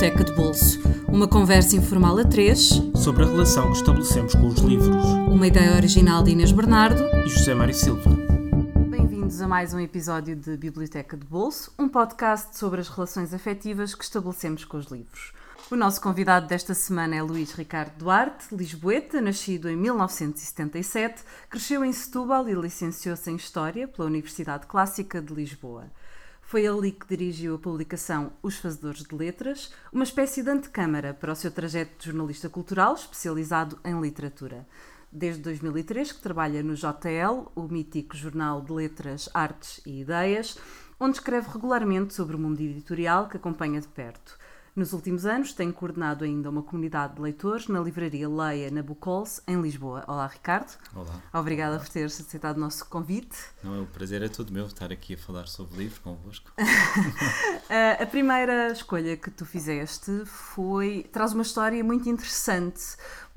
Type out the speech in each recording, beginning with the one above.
Biblioteca de Bolso. Uma conversa informal a três sobre a relação que estabelecemos com os livros. Uma ideia original de Inês Bernardo e José Mário Silva. Bem-vindos a mais um episódio de Biblioteca de Bolso, um podcast sobre as relações afetivas que estabelecemos com os livros. O nosso convidado desta semana é Luís Ricardo Duarte, lisboeta, nascido em 1977, cresceu em Setúbal e licenciou-se em História pela Universidade Clássica de Lisboa. Foi ali que dirigiu a publicação Os Fazedores de Letras, uma espécie de antecâmara para o seu trajeto de jornalista cultural especializado em literatura. Desde 2003 que trabalha no JL, o mítico jornal de letras, artes e ideias, onde escreve regularmente sobre o mundo editorial que acompanha de perto. Nos últimos anos, tem coordenado ainda uma comunidade de leitores na livraria Leia, na Bucols, em Lisboa. Olá, Ricardo. Olá. Obrigada Olá. por teres aceitado o nosso convite. Não, o prazer é todo meu estar aqui a falar sobre livros convosco. a primeira escolha que tu fizeste foi. traz uma história muito interessante,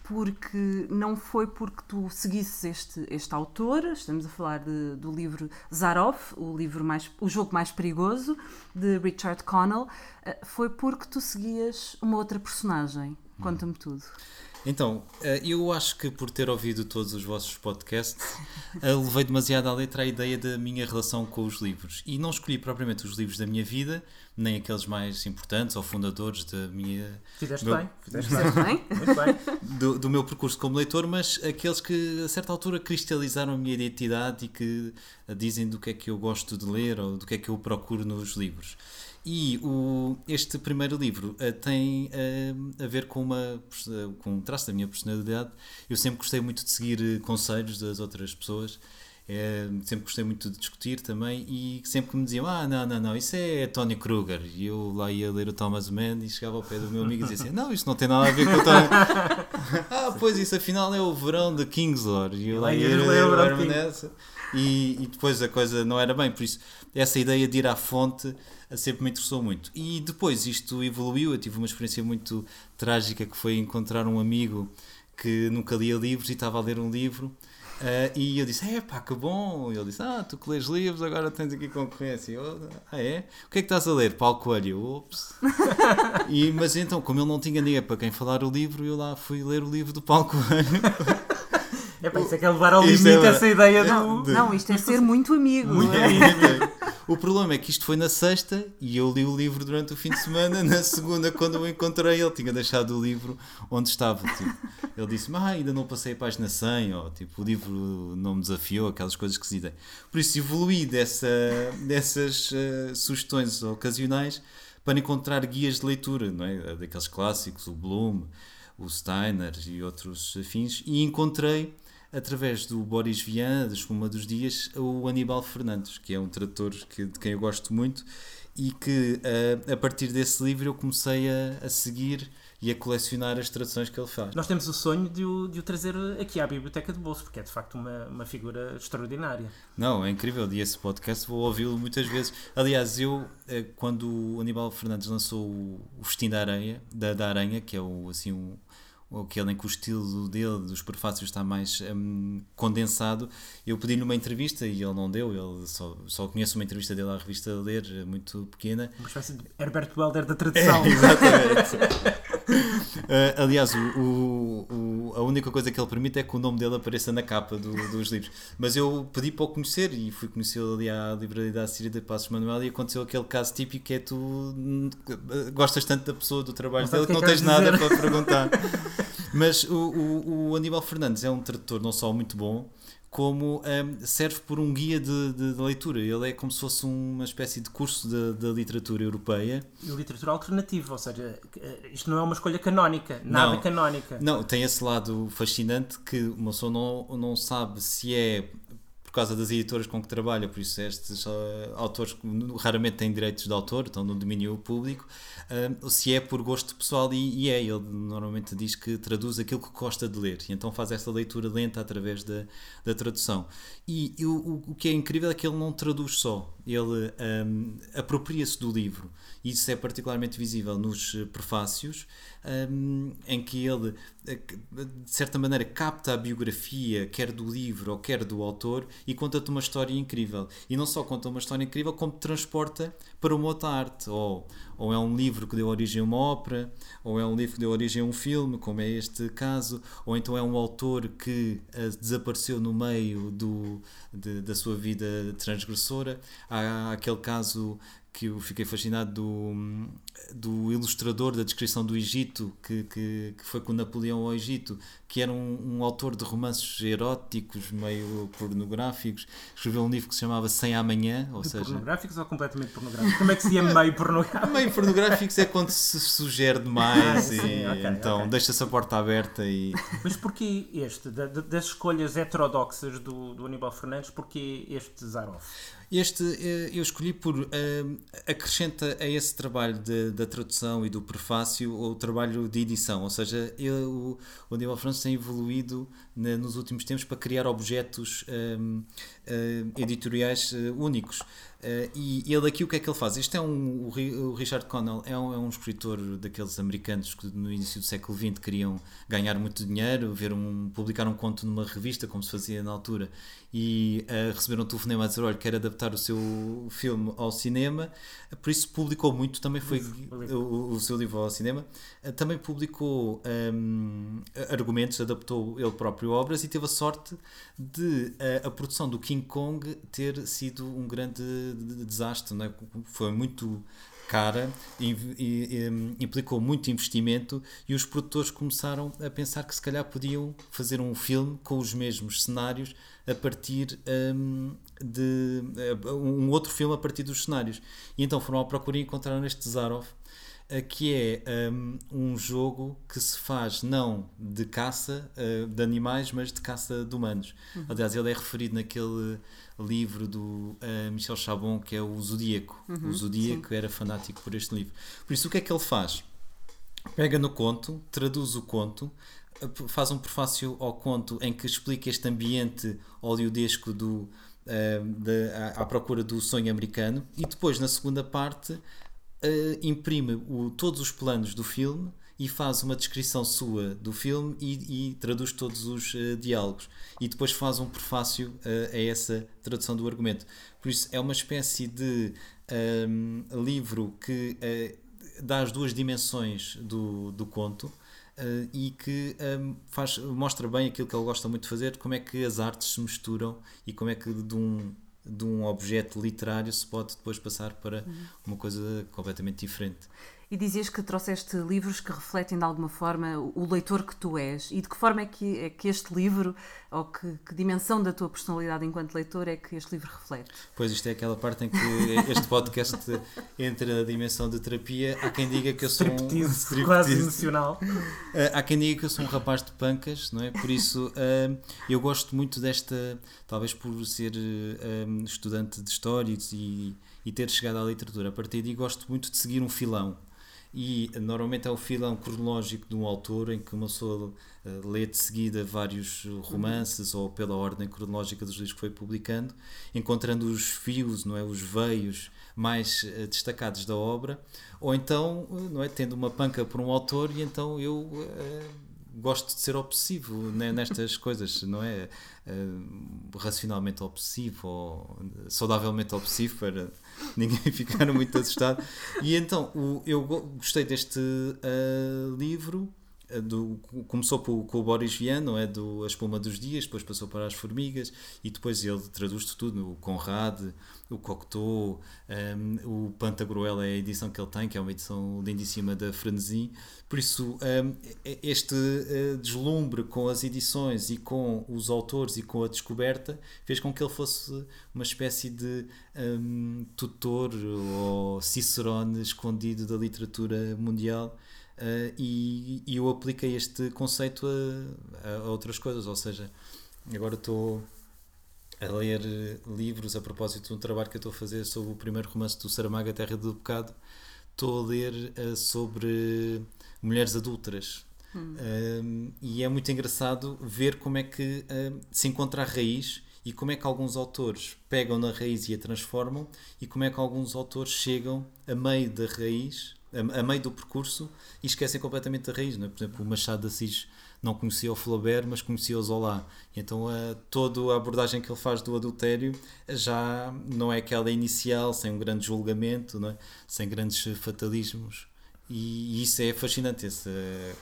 porque não foi porque tu seguisses este, este autor, estamos a falar de, do livro Zaroff, o livro mais o jogo mais perigoso de Richard Connell, eh, foi porque tu seguias uma outra personagem. Conta-me tudo. Então, eh, eu acho que por ter ouvido todos os vossos podcasts, eh, levei demasiado à letra a ideia da minha relação com os livros. E não escolhi propriamente os livros da minha vida, nem aqueles mais importantes ou fundadores da minha. Fizeste meu, bem, fizeste bem. Muito bem. Do, do, meu percurso como leitor, mas aqueles que a certa altura cristalizaram a minha identidade e que dizem do que é que eu gosto de ler ou do que é que eu procuro nos livros. E o, este primeiro livro uh, tem uh, a ver com, uma, uh, com um traço da minha personalidade. Eu sempre gostei muito de seguir conselhos das outras pessoas. Sempre gostei muito de discutir também. E sempre que me diziam: Ah, não, não, não, isso é Tony Kruger. E eu lá ia ler o Thomas Mann e chegava ao pé do meu amigo e dizia assim: Não, isto não tem nada a ver com o Tony. ah, pois isso afinal é o verão de Kingslor. E eu lá ia ler nessa. E, e depois a coisa não era bem. Por isso, essa ideia de ir à fonte sempre me interessou muito. E depois isto evoluiu, eu tive uma experiência muito trágica que foi encontrar um amigo que nunca lia livros e estava a ler um livro. Uh, e eu disse: É pá, que bom! E ele disse: Ah, tu que lês livros, agora tens aqui concorrência. Eu, ah, é? O que é que estás a ler? Paulo Coelho. Ops! e, mas então, como ele não tinha ninguém para quem falar o livro, eu lá fui ler o livro do Paulo Coelho. É para isso é que é levar ao limite é, essa ideia do. Não, isto é ser muito amigo. Muito é? amigo. O problema é que isto foi na sexta e eu li o livro durante o fim de semana. Na segunda, quando o encontrei, ele tinha deixado o livro onde estava. Tipo, ele disse-me: ah, ainda não passei a página 100, ou tipo, o livro não me desafiou, aquelas coisas que se dizem. Por isso, evoluí dessa, dessas uh, sugestões ocasionais para encontrar guias de leitura, não é? Daqueles clássicos, o Bloom, o Steiner e outros afins, e encontrei através do Boris Vian, da Espuma dos Dias, o Aníbal Fernandes, que é um tradutor que, de quem eu gosto muito e que a, a partir desse livro eu comecei a, a, seguir e a colecionar as traduções que ele faz. Nós temos o sonho de o, de o trazer aqui à Biblioteca de Bolso, porque é de facto uma, uma figura extraordinária. Não, é incrível. E esse podcast vou ouvi-lo muitas vezes. Aliás, eu, eh, quando o Aníbal Fernandes lançou o Festim da Aranha, da, da Aranha, que é o, assim, um, aquele em que o estilo dele, dos prefácios, está mais um, condensado. Eu pedi-lhe uma entrevista e ele não deu, ele só, só conheço uma entrevista dele à revista Ler, muito pequena. Uma espécie de Herbert Welder da tradução. É, exatamente. uh, aliás, o, o, a única coisa que ele permite é que o nome dele apareça na capa do, dos livros. Mas eu pedi para o conhecer e fui conhecê-lo ali à livraria da Síria de Passos Manuel e aconteceu aquele caso típico que é tu hum, gostas tanto da pessoa, do trabalho dele, que não é tens nada para perguntar. Mas o, o, o Aníbal Fernandes é um tradutor não só muito bom, como um, serve por um guia de, de, de, leitura. Ele é como se fosse uma espécie de curso de, literatura europeia. E literatura alternativa, ou seja, eh, isto não é uma escolha canónica, nada não, canónica. Não, tem esse lado fascinante que uma pessoa não, não sabe se é causa das editoras com que trabalha, por isso estes uh, autores raramente têm direitos de autor, estão no domínio público, uh, se é por gosto pessoal, e, e, é, ele normalmente diz que traduz aquilo que gosta de ler, e então faz essa leitura lenta através da, da tradução. E, e o, o que é incrível é que ele não traduz só, ele um, apropria-se do livro. Isso é particularmente visível nos prefácios, um, em que ele, eh, de certa maneira, capta a biografia, quer do livro ou quer do autor, e conta-te uma história incrível. E não só conta uma história incrível, como te transporta para uma outra arte. Ou, ou é um livro que deu origem a uma ópera, ou é um livro que deu origem a um filme, como é este caso, ou então é um autor que uh, desapareceu no meio do, de, da sua vida transgressora. Há aquele caso que eu fiquei fascinado do, do ilustrador da descrição do Egito, que, que, que foi com Napoleão ao Egito, que era um, um, autor de romances eróticos, meio pornográficos, escreveu um livro que se chamava Sem Amanhã. Ou de seja, pornográficos ou completamente pornográficos? Como é que se diz meio pornográfico? meio pornográficos é quando se sugere demais Ah, e sim, ok, então ok. deixa-se a porta aberta e Mas porquê este? Da- da- das escolhas heterodoxas do, do Aníbal Fernandes, porquê este Zaroff? Este eh, eu escolhi por eh, acrescenta a esse trabalho de- da tradução e do prefácio o trabalho de edição, ou seja, o, o Aníbal França tem evoluído na- nos últimos tempos para criar objetos ehm, eh, editoriais eh, únicos. Eh, e ele aqui o que é que ele faz? Este é um, o, Ri- o Richard Connell é um, é um escritor daqueles americanos que no início do século XX queriam ganhar muito dinheiro, ver um, publicar um conto numa revista, como se fazia na altura, e eh, receberam um telefonema a dizer: olha, quer adaptar o seu filme ao cinema, por isso publicou muito, também foi o, o seu livro ao cinema, Eh, também publicou ehm, argumentos, adaptou ele próprio obras e teve a sorte de eh, a produção do King Kong ter sido um grande de- de- desastre, é? foi muito cara, inv- e- e- implicou muito investimento e os produtores começaram a pensar que se calhar podiam fazer um filme com os mesmos cenários a partir de eh, um outro filme a partir dos cenários. E então foram à procura e encontraram este Zaroff eh, que é hum, um jogo que se faz não de caça eh, de animais, mas de caça de humanos. Aliás, ele é referido naquele livro do eh, Michel Chabon que é o Zodíaco. o Zodíaco era fanático por este livro. Por isso, o que é que ele faz? Pega no conto, traduz o conto, eh, faz um prefácio ao conto em que explica este ambiente oleodesco do, da- à, à procura do sonho americano e depois, na segunda parte, eh, imprime o- todos os planos do filme e faz uma descrição sua do filme e, e traduz todos os eh, diálogos e depois faz um prefácio eh, a essa tradução do argumento. Por isso é uma espécie de ehm, livro que dá as duas dimensões do, do conto eh, e que ehm, faz, mostra bem aquilo que ele gosta muito de fazer, como é que as artes se misturam e como é que de um, de um objeto literário se pode depois passar para uma coisa completamente diferente. E dizias que trouxeste livros que refletem de alguma forma o leitor que tu és. E de que forma é que, é que este livro, ou que, que dimensão da tua personalidade enquanto leitor é que este livro reflete? Pois isto é aquela parte em que este podcast entra na dimensão de terapia. Há quem diga que eu sou um Striptease, quase emocional. Uh, há quem diga que eu sou um rapaz de pancas, não é? Por isso uh, eu gosto muito desta, talvez por ser um, estudante de história e, e ter chegado à literatura a partir daí, gosto muito de seguir um filão. E normalmente é o filão cronológico de um autor em que uma pessoa uh, lê de seguida vários romances ou pela ordem cronológica dos livros que foi publicando, encontrando os fios, não é? Os veios mais uh, destacados da obra, ou então, uh, não é? Tendo uma panca por um autor e então eu gosto de ser obsessivo nestas coisas, não é? Uh, racionalmente obsessivo ou saudavelmente obsessivo para ninguém ficar muito assustado. E então eu go- gostei deste uh, livro. Uh, Do, começou por- com o Boris Vian, não é? Do A Espuma dos Dias, depois passou para as Formigas e depois ele traduz tudo: o Conrad, o Cocteau, um, o Pantagruel é a edição que ele tem, que é uma edição lindíssima da Frenesi. Por isso, um, este uh, deslumbre com as edições e com os autores e com a descoberta fez com que ele fosse uma espécie de um, tutor ou cicerone escondido da literatura mundial. Uh, e, e eu apliquei este conceito a, a outras coisas, ou seja, agora estou a ler livros a propósito de um trabalho que eu estou a fazer sobre o primeiro romance do Saramago, A Terra do Pecado. Estou a ler eh, sobre mulheres adúlteras. Um, e é muito engraçado ver como é que um, se encontra a raiz e como é que alguns autores pegam na raiz e a transformam e como é que alguns autores chegam a meio da raiz, a, a meio do percurso e esquecem completamente a raiz. Não é? Por exemplo, o Machado de Assis não conhecia o Flaubert, mas conhecia o Zola. Então a, toda a abordagem que ele faz do adultério já não é aquela inicial, sem um grande julgamento, é? sem grandes fatalismos. E isso é fascinante, esse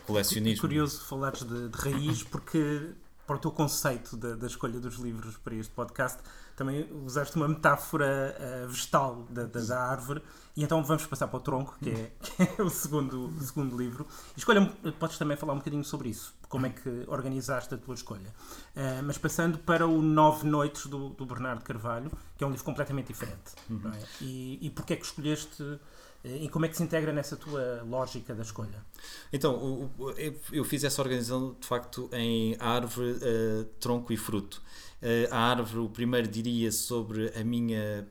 colecionismo. É curioso falares de, de raiz, porque para o teu conceito da, escolha dos livros para este podcast, também usaste uma metáfora uh, vegetal da, da, da, árvore. E então vamos passar para o tronco, que é, que é o, segundo, o segundo livro. Escolha, podes também falar um bocadinho sobre isso, como é que organizaste a tua escolha. Uh, mas passando para o Nove Noites do, do Bernardo Carvalho, que é um livro completamente diferente. Uhum. É? E, e porquê é que escolheste e como é que se integra nessa tua lógica da escolha? Então, eu fiz essa organização de facto em árvore, uh, tronco e fruto. Uh, a árvore, o primeiro diria sobre a minha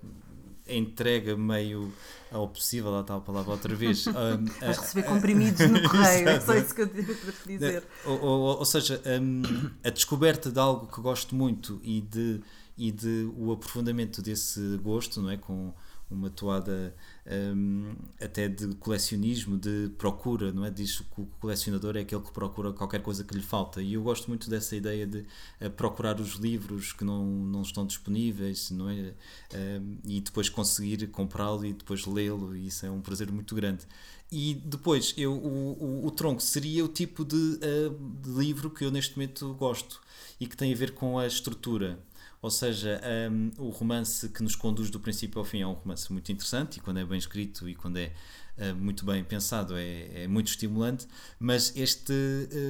entrega meio ao possível, lá está a palavra outra vez. Um, Vais receber comprimidos no correio, é só isso que eu tive para te dizer. Ou, ou, ou seja, um, a descoberta de algo que gosto muito e de, e de o aprofundamento desse gosto, não é? Com, uma toada um, até de colecionismo, de procura, não é? Diz que o colecionador é aquele que procura qualquer coisa que lhe falta. E eu gosto muito dessa ideia de uh, procurar os livros que não, não estão disponíveis, não é? Um, e depois conseguir comprá-lo e depois lê-lo, isso é um prazer muito grande. E depois, eu, o, o, o tronco seria o tipo de, uh, de livro que eu neste momento gosto e que tem a ver com a estrutura. Ou seja, um, o romance que nos conduz do princípio ao fim é um romance muito interessante e quando é bem escrito e quando é uh, muito bem pensado é, é, muito estimulante, mas este,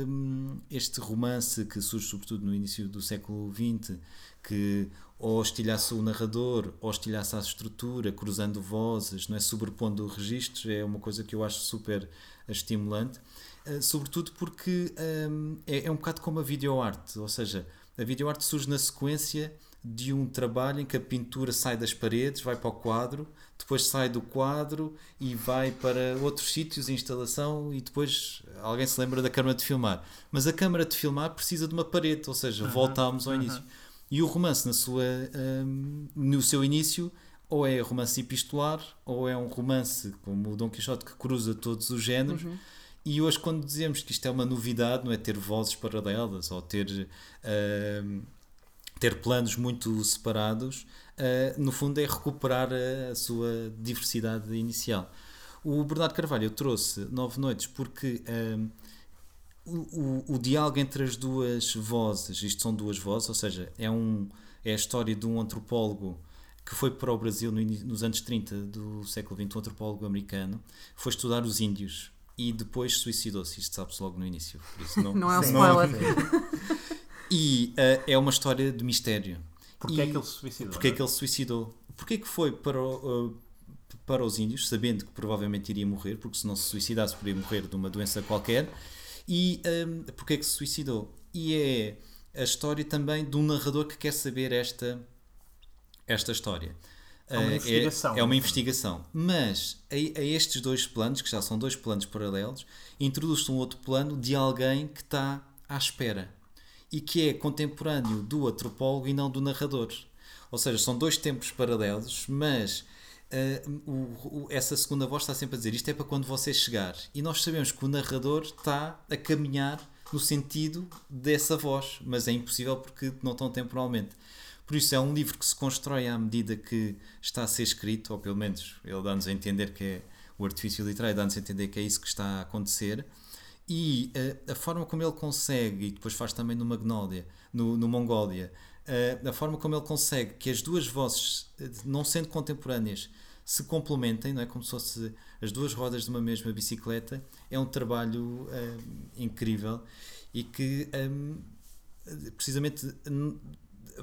um, este romance que surge sobretudo no início do século XX, que ou estilhaça o narrador, ou estilhaça a estrutura, cruzando vozes, não é? sobrepondo registros, é uma coisa que eu acho super estimulante, uh, sobretudo porque um, é, é um bocado como a videoarte, ou seja, a videoarte surge na sequência de um trabalho em que a pintura sai das paredes, vai para o quadro, depois sai do quadro e vai para outros sítios, instalação, e depois alguém se lembra da câmara de filmar. Mas a câmara de filmar precisa de uma parede, ou seja, uhum, voltamos ao uhum. início. E o romance, na sua, um, no seu início, ou é romance epistolar, ou é um romance como o Dom Quixote que cruza todos os géneros. Uhum e hoje, quando dizemos que isto é uma novidade, não é ter vozes paralelas ou ter, uh, ter planos muito separados, uh, no fundo é recuperar a, a, sua diversidade inicial. O Bernardo Carvalho trouxe Nove Noites porque uh, o, o, o, diálogo entre as duas vozes, isto são duas vozes, ou seja, é, um, é a história de um antropólogo que foi para o Brasil no, nos anos 30 do século XX, um antropólogo americano, foi estudar os índios e depois suicidou-se. Isto sabe-se logo no início. não, não é um spoiler. e uh, é uma história de mistério. Porquê é que ele se suicidou? Porquê é que ele se suicidou? Porquê é que foi para, uh, para os índios, sabendo que provavelmente iria morrer, porque se não se suicidasse poderia morrer de uma doença qualquer, e um, eh, porquê é que se suicidou? E é a história também de um narrador que quer saber esta, esta história. É uma investigação. É, é uma investigação. Mas a, a, estes dois planos, que já são dois planos paralelos, introduz-se um outro plano de alguém que está à espera e que é contemporâneo do antropólogo e não do narrador. Ou seja, são dois tempos paralelos, mas uh, o, o, essa segunda voz está sempre a dizer isto é para quando você chegar. E nós sabemos que o narrador está a caminhar no sentido dessa voz, mas é impossível porque não estão temporalmente. Por isso é um livro que se constrói à medida que está a ser escrito, ou pelo menos ele dá-nos a entender que é o artifício literário, dá-nos a entender que é isso que está a acontecer. E uh, a forma como ele consegue, e depois faz também no Magnólia, no, no Mongólia, uh, a forma como ele consegue que as duas vozes, uh, não sendo contemporâneas, se complementem, não é? Como se fosse as duas rodas de uma mesma bicicleta, é um trabalho incrível e que um, precisamente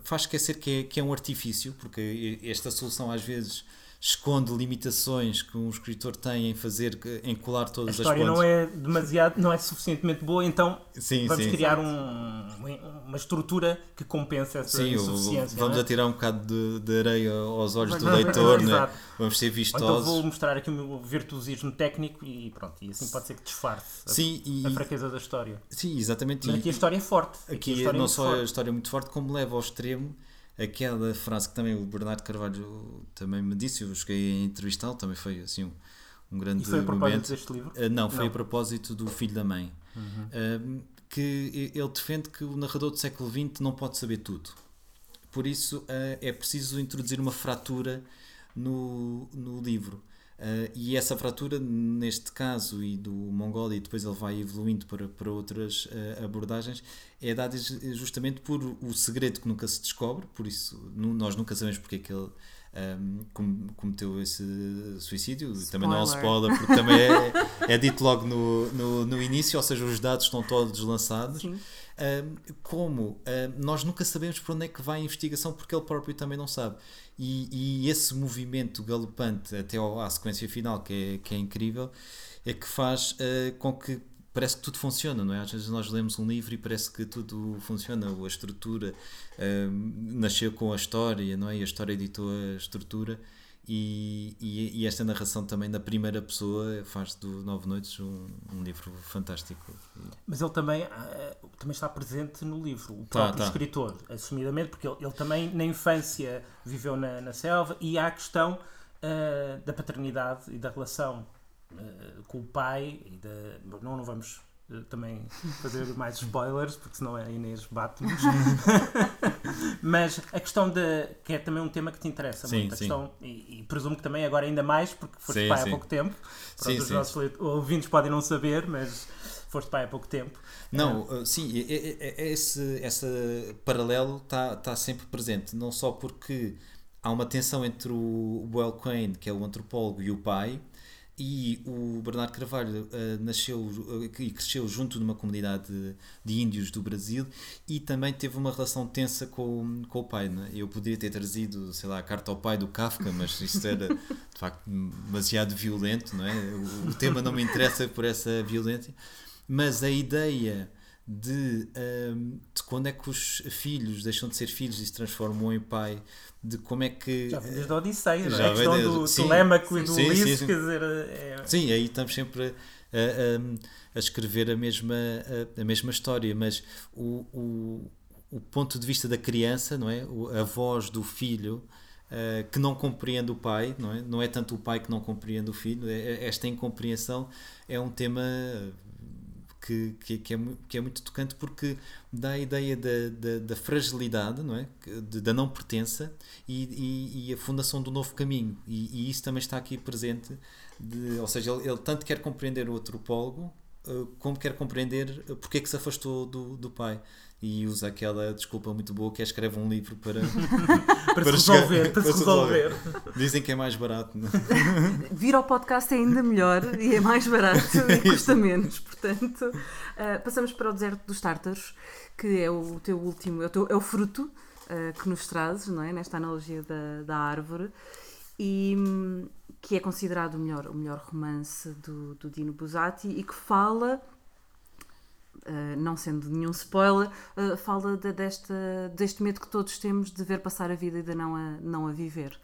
faz esquecer que é, que é um artifício, porque esta solução às vezes esconde limitações que um escritor tem em fazer, em colar todas as pontas. A história não é demasiado, não é suficientemente boa, então sim, vamos sim, criar um, uma estrutura que compensa essa sim, insuficiência. Vamos é? atirar um bocado de, de, areia aos olhos do leitor, né? vamos ser vistosos. Então vou mostrar aqui o meu virtuosismo técnico e pronto, e assim pode ser que disfarce sim, a, e, a fraqueza da história. Sim, exatamente. Mas aqui a história é forte. Aqui, aqui não é só forte. a história é muito forte, como leva ao extremo aquela frase que também o Bernardo Carvalho também me disse, eu cheguei a entrevistá-lo, também foi assim um, um grande E foi a propósito momento. deste livro? Uh, não, foi Não. a propósito do Filho da Mãe. Uh, que ele defende que o narrador do século XX não pode saber tudo. Por isso uh, é preciso introduzir uma fratura no, no livro. Uh, e essa fratura, neste caso, e do Mongol, e depois ele vai evoluindo para, para outras uh, abordagens, é dada justamente por o segredo que nunca se descobre, por isso nós nunca sabemos porque é que ele um, com- cometeu esse suicídio. Também não é um Spoiler. spoiler, porque também é, é dito logo no, no, no início, ou seja, os dados estão todos lançados. Sim. Um, como um, nós nunca sabemos para onde é que vai a investigação porque ele próprio também não sabe e, e esse movimento galopante até ao- à sequência final que é, que é incrível é que faz uh, com que parece que tudo funciona, não é? Às vezes nós lemos um livro e parece que tudo funciona, a estrutura um, nasceu com a história, não é? E a história editou a estrutura e, e, e esta narração também da primeira pessoa faz do Nove Noites um, um livro fantástico. Mas ele também, ah, também está presente no livro, o Tá, próprio tá. escritor, assumidamente, porque ele, ele também na infância viveu na, na selva e há a questão ah, da paternidade e da relação ah, com o pai. E da, não, não vamos ah, também fazer mais spoilers, porque senão a Inês bate-nos. Mas a questão de. que é também um tema que te interessa Sim, muito. A sim. questão, e, e presumo que também agora ainda mais, porque foste Sim, pai sim. há pouco tempo. Pronto, Sim, os sim. nossos ouvintes podem não saber, mas foste pai há pouco tempo. Não, sim, é- é esse, esse paralelo está tá sempre presente, não só porque há uma tensão entre o Boyle Quinn, que é o antropólogo, e o pai, e o Bernardo Carvalho uh, nasceu uh, e cresceu junto de uma comunidade de, de índios do Brasil e também teve uma relação tensa com, com o pai. Né? Eu poderia ter trazido, sei lá, a carta ao pai do Kafka, mas isso era de facto demasiado violento, não é? O, o tema não me interessa por essa violência mas a ideia de, hum, de quando é que os filhos deixam de ser filhos e se transformam em pai, de como é que. Já vem desde a Odisseia, é? Já a questão do desde- sim. Telemaco e do Ulisses, quer dizer, é, Sim, aí estamos sempre a, a- a escrever a mesma, a, a mesma história, mas o, o, o ponto de vista da criança, não é? A voz do filho. eh, que não compreende o pai, não é? Não é tanto o pai que não compreende o filho, é- é- esta incompreensão é um tema que, que, que é, que é muito tocante porque dá a ideia da, da, da fragilidade, não é? De- da não pertença e, e, e a fundação do novo caminho. E, e isso também está aqui presente, de- ou seja, ele, ele tanto quer compreender o antropólogo como quer compreender eh, porque é que se afastou do, do pai. E usa aquela desculpa muito boa que é escreve um livro para, para, para se chegar- resolver, para, para se resolver. Dizem que é mais barato. Não? Vir ao podcast é ainda melhor e é mais barato e custa menos. Portanto, ah, passamos para o deserto dos tártaros, que é o teu último, é o, teu- é o fruto ah, que nos trazes, não é? Nesta analogia da, da árvore. E hum, que é considerado o melhor, o melhor romance do, do Dino Buzzati e que fala, ah, não sendo nenhum spoiler, ah, fala de- desta, deste medo que todos temos de ver passar a vida e de não a, não a viver.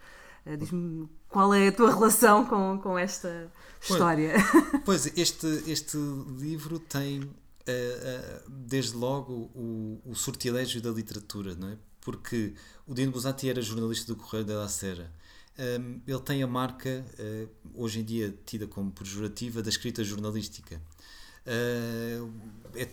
Ah, Diz-me qual é a tua relação com, com esta história? Pois, este, este livro tem, desde logo, o, o sortilégio da literatura, não é? Porque o Dino Buzzati era jornalista do Correio da Sera. Um, ele tem a marca, eh, hoje em dia tida como pejorativa, da escrita jornalística. Eh, é,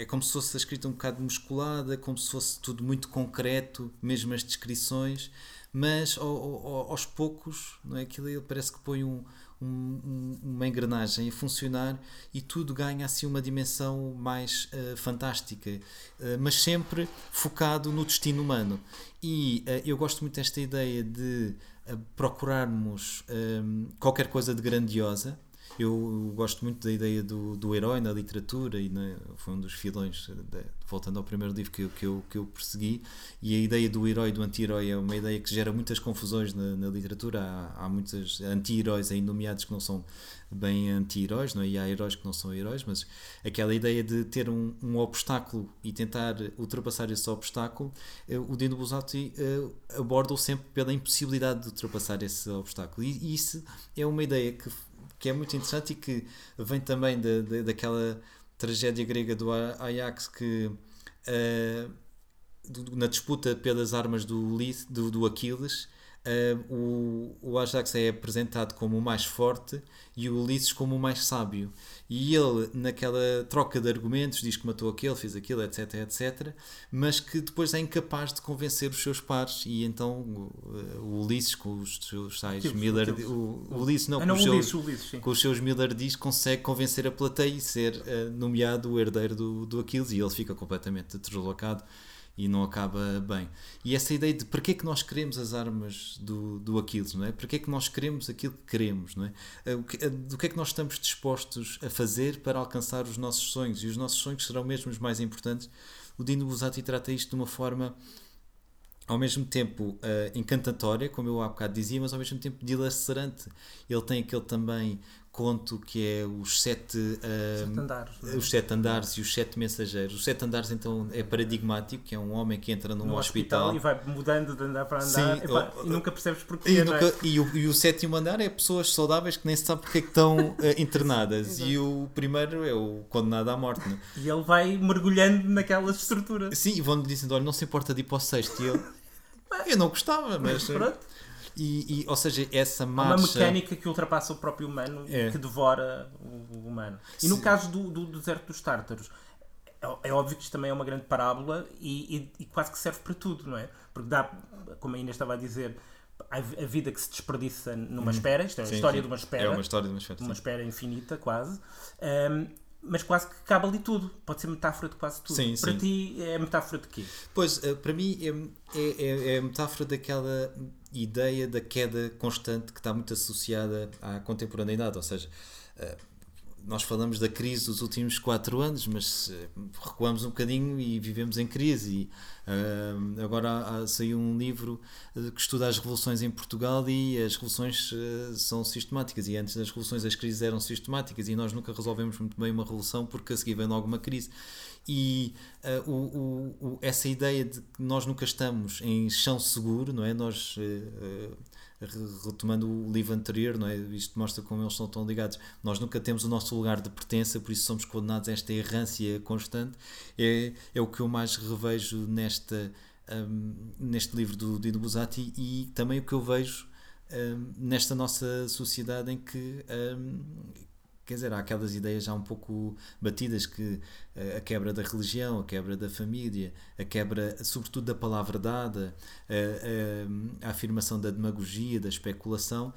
é como se fosse a escrita um bocado musculada, como se fosse tudo muito concreto, mesmo as descrições, mas ao- ao- aos poucos, não é? Aquilo ele parece que põe um, um- um- uma engrenagem a funcionar e tudo ganha assim uma dimensão mais eh, fantástica, eh, mas sempre focado no destino humano. E eh, eu gosto muito desta ideia de procurarmos qualquer coisa de grandiosa. Eu gosto muito da ideia do, do herói na literatura e na- foi um dos filões, eh, de- voltando ao primeiro livro que eu, que, eu, que eu persegui. E a ideia do herói e do anti-herói é uma ideia que gera muitas confusões na, na literatura. Há, há muitos anti-heróis aí nomeados que não são bem anti-heróis, não é? e há heróis que não são heróis, mas aquela ideia de ter um, um obstáculo e tentar ultrapassar esse obstáculo, eh, o Dino Buzzati eh, aborda-o sempre pela impossibilidade de ultrapassar esse obstáculo. E, e isso é uma ideia que, que é muito interessante e que vem também da, da, daquela tragédia grega do Ajax que do- na disputa pelas armas do, do, do Aquiles, eh, o, o Ajax é apresentado como o mais forte e o Ulisses como o mais sábio. E ele, naquela troca de argumentos, diz que matou aquele, fez aquilo, etc, etc, mas que depois é incapaz de convencer os seus pares. E então o, o Ulisses, com os seus tais Miller, o, o Ulisses não, Ah, com não, os o seus- Ulisses, Ulisses, com os seus Millardis consegue convencer a plateia e ser eh, nomeado o herdeiro do, do Aquiles e ele fica completamente deslocado e não acaba bem. E essa ideia de para que é que nós queremos as armas do, do Aquiles, não é? Para que é que nós queremos aquilo que queremos, não é? Eh, eh, Do que é que nós estamos dispostos a fazer para alcançar os nossos sonhos e os nossos sonhos serão mesmo os mais importantes. O Dino Buzzati trata isto de uma forma ao mesmo tempo eh, encantatória, como eu há bocado dizia, mas ao mesmo tempo dilacerante. Ele tem aquele também conto que é os sete, eh, Sete andares, é? os sete andares e os sete mensageiros. Os sete andares então é paradigmático, que é um homem que entra num no hospital, hospital, e vai mudando de andar para andar Sim, epá, e nunca percebes porquê. e, não é? nunca- e o, e o sétimo andar é pessoas saudáveis que nem se sabe porque é que estão eh, internadas. e o primeiro é o condenado à morte. não é? E ele vai mergulhando naquelas estruturas. Sim, e vão-lhe dizendo: olha, não se importa de ir para o sexto. E ele, eu não gostava, mas. Pronto. E, e, ou seja, essa Há uma marcha. mecânica que ultrapassa o próprio humano É. que devora o, o humano. E no Sim. caso do, do deserto dos tártaros, é, é óbvio que isto também é uma grande parábola e, e- e quase que serve para tudo, não é? Porque dá, como a Inês estava a dizer, a, vi- a vida que se desperdiça numa espera, isto é a Sim, história sim. de uma espera, É uma história de uma espera. uma espera infinita, quase. Ahm, mas quase que cabe ali tudo. Pode ser metáfora de quase tudo. Sim, para sim. ti é metáfora de quê? Pois, eh, para mim é, é, é- é a metáfora daquela ideia da queda constante que está muito associada à contemporaneidade. Ou seja, eh, nós falamos da crise dos últimos quatro anos, mas eh, recuamos um bocadinho e vivemos em crise. E, eh, agora saiu um livro que estuda as revoluções em Portugal e as revoluções são sistemáticas. E antes das revoluções as crises eram sistemáticas e nós nunca resolvemos muito bem uma revolução porque a seguir vem logo uma crise. E eh, o, o- o- essa ideia de que nós nunca estamos em chão seguro, não é? Nós, re- retomando o livro anterior, não é? Isto mostra como eles são tão ligados. Nós nunca temos o nosso lugar de pertença, por isso somos condenados a esta errância constante. É, é o que eu mais revejo nesta, hum, neste livro do Dino Buzzati e também o que eu vejo hum, nesta nossa sociedade em que hum, quer dizer, há aquelas ideias já um pouco batidas que eh, a quebra da religião, a quebra da família, a quebra, sobretudo, da palavra dada, a, a- a afirmação da demagogia, da especulação,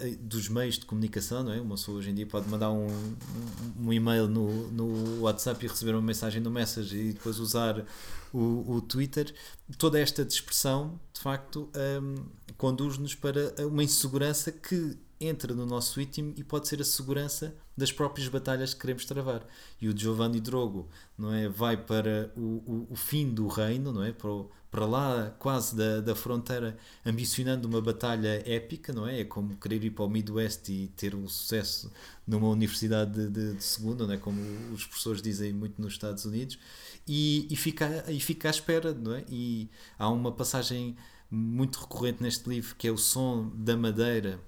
eh, dos meios de comunicação, não é? Uma pessoa hoje em dia pode mandar um, um, um e-mail no, no WhatsApp e receber uma mensagem no Message e depois usar o, o Twitter. Toda esta dispersão, de facto, hum, conduz-nos para uma insegurança que entra no nosso íntimo e pode ser a segurança das próprias batalhas que queremos travar. E o Giovanni Drogo não é, vai para o, o, o fim do reino, não é? para, o- para lá quase da, da fronteira, ambicionando uma batalha épica, não é? É como querer ir para o Midwest e ter um sucesso numa universidade de, de, de segunda, não é? como os professores dizem muito nos Estados Unidos, e, e, fica, e fica à espera, não é? E há uma passagem muito recorrente neste livro que é o som da madeira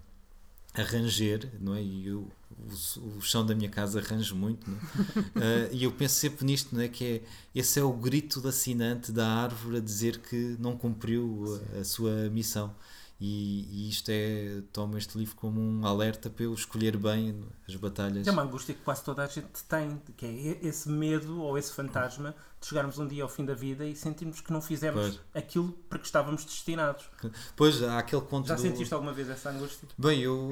a ranger, não é? E eu, o, o chão da minha casa range muito, não é? Ah, e eu penso sempre nisto, não é? Que é, esse é o grito do assinante da árvore a dizer que não cumpriu a, a sua missão. E, e isto é, tomo este livro como um alerta para eu escolher bem as batalhas. É uma angústia que quase toda a gente tem, que é esse medo ou esse fantasma de chegarmos um dia ao fim da vida e sentirmos que não fizemos Pois. aquilo para que estávamos destinados. Pois, há aquele conto Já do... sentiste alguma vez essa angústia? Bem, eu,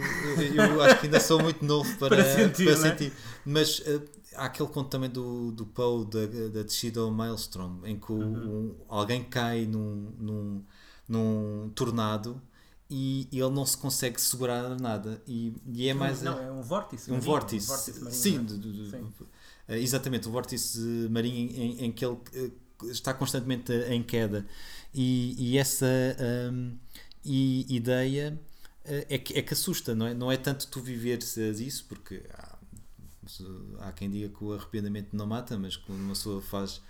eu, eu acho que ainda sou muito novo para, Para sentir, para não é? sentir. Mas eh, há aquele conto também do, do Poe, da, da descida ao Maelstrom, em que o- Uhum. um- alguém cai num, num, num tornado e, e ele não se consegue segurar a nada. E, e é mais. não, é um vórtice. um marinho, vórtice, marinho, sim, não é? do- do- Sim. eh, exatamente, o vórtice marinho em, em que ele eh, está constantemente em queda e, e essa hum, i- ideia eh, é que, é que assusta, não é? Não é tanto tu viveres isso, porque há, há quem diga que o arrependimento não mata, mas quando uma pessoa faz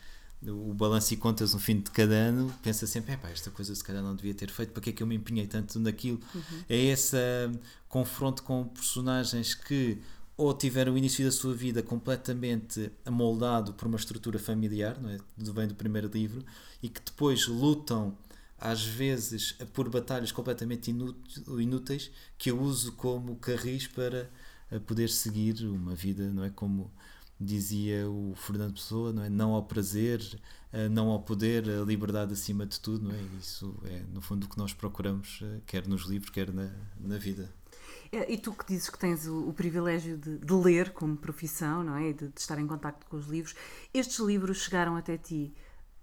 o balanço e contas no fim de cada ano, pensa sempre, epá, esta coisa se calhar não devia ter feito, para que é que eu me empenhei tanto naquilo? É esse hum, confronto com personagens que ou tiveram o início da sua vida completamente amoldado por uma estrutura familiar, não é? vem do primeiro livro, e que depois lutam às vezes por batalhas completamente inúteis que eu uso como carris para poder seguir uma vida, não é como dizia o Fernando Pessoa, não é? Não ao prazer, não ao poder, a liberdade acima de tudo, não é? Isso é no fundo o que nós procuramos, eh, quer nos livros, quer na, na vida. E tu que dizes que tens o, o privilégio de, de, ler como profissão, não é? De, de estar em contato com os livros, estes livros chegaram até ti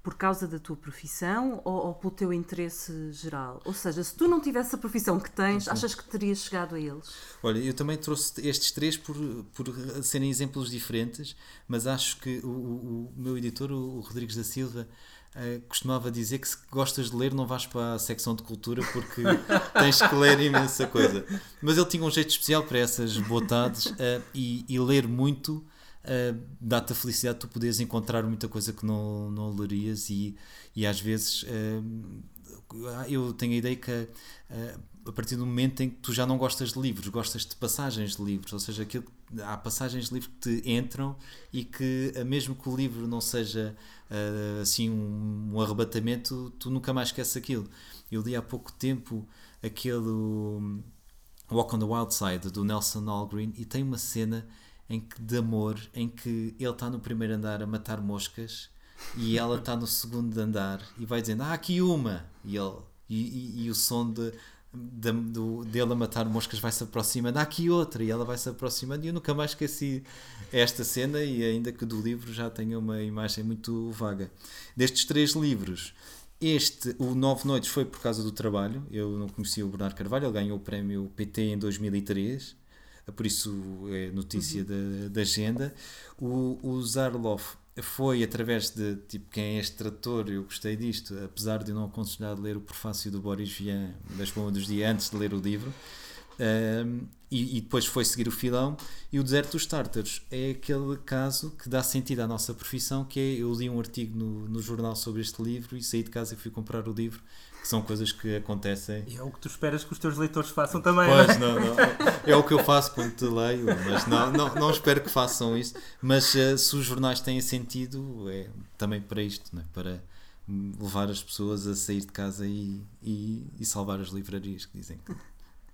por causa da tua profissão ou, ou, pelo teu interesse geral? Ou seja, se tu não tivesse a profissão que tens, Sim. achas que terias chegado a eles? Olha, eu também trouxe estes três por, por serem exemplos diferentes, mas acho que o, o, o meu editor, o Rodrigues da Silva, Uh, costumava dizer que se gostas de ler não vais para a secção de cultura porque tens que ler imensa coisa. Mas ele tinha um jeito especial para essas botades uh, e, e, ler muito uh, dá-te a felicidade de tu poderes encontrar muita coisa que não, não lerias e, e às vezes uh, eu tenho a ideia que uh, a partir do momento em que tu já não gostas de livros, gostas de passagens de livros, ou seja, aquilo, há passagens de livros que te entram e que mesmo que o livro não seja assim um, um arrebatamento, tu nunca mais esqueces aquilo. Eu li há pouco tempo aquele Walk on the Wild Side do Nelson Algren e tem uma cena em que, de amor em que ele está no primeiro andar a matar moscas e ela está no segundo andar e vai dizendo ah, aqui uma! E, ele, e, e, e o som de, de, do, dele a matar moscas vai se aproximando, há aqui outra! E ela vai se aproximando e eu nunca mais esqueci esta cena e ainda que do livro já tenha uma imagem muito vaga. Destes três livros este, o Nove Noites, foi por causa do trabalho. Eu não conhecia o Bernardo Carvalho, ele ganhou o prémio PT em 2003 por isso é notícia uhum. da, da, agenda. O, o Zarlov foi através de tipo quem é este trator, eu gostei disto, apesar de não aconselhar ler o prefácio do Boris Vian das Bombas dos Dias antes de ler o livro. Um, e, e, depois foi seguir o filão e o deserto dos tártaros é aquele caso que dá sentido à nossa profissão que é, eu li um artigo no, no jornal sobre este livro e saí de casa e fui comprar o livro que são coisas que acontecem. E é o que tu esperas que os teus leitores façam também. Pois, não, não. É o que eu faço quando te leio, mas não, não, não espero que façam isso. Mas uh, se os jornais têm sentido, é também para isto, não é? para levar as pessoas a sair de casa e, e, e salvar as livrarias que dizem que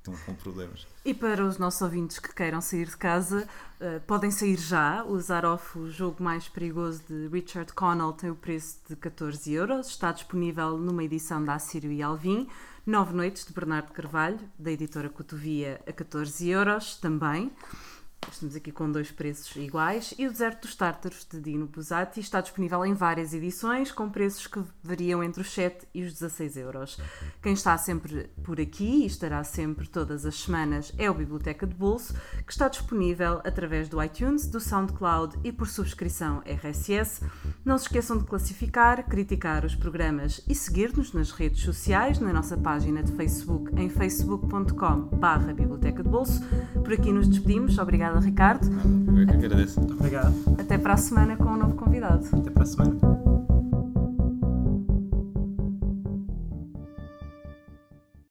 estão com problemas. E para os nossos ouvintes que queiram sair de casa, uh, podem sair já. O Zaroff, o jogo mais perigoso de Richard Connell, tem o preço de 14 euros. Está disponível numa edição da Assírio e Alvim. Nove Noites, de Bernardo Carvalho, da editora Cotovia, a 14 euros também. Estamos aqui com dois preços iguais. E o Deserto dos Tártaros, de Dino Buzzati, está disponível em várias edições, com preços que variam entre os 7 e os 16 euros. Quem está sempre por aqui e estará sempre todas as semanas é o Biblioteca de Bolso, que está disponível através do iTunes, do SoundCloud e por subscrição RSS. Não se esqueçam de classificar, criticar os programas e seguir-nos nas redes sociais, na nossa página de Facebook, em facebook.com.br Biblioteca de Bolso. Por aqui nos despedimos. Obrigada Obrigada, Ricardo. Eu é que agradeço. Muito obrigado. Até para a semana com um novo convidado. Até para a semana.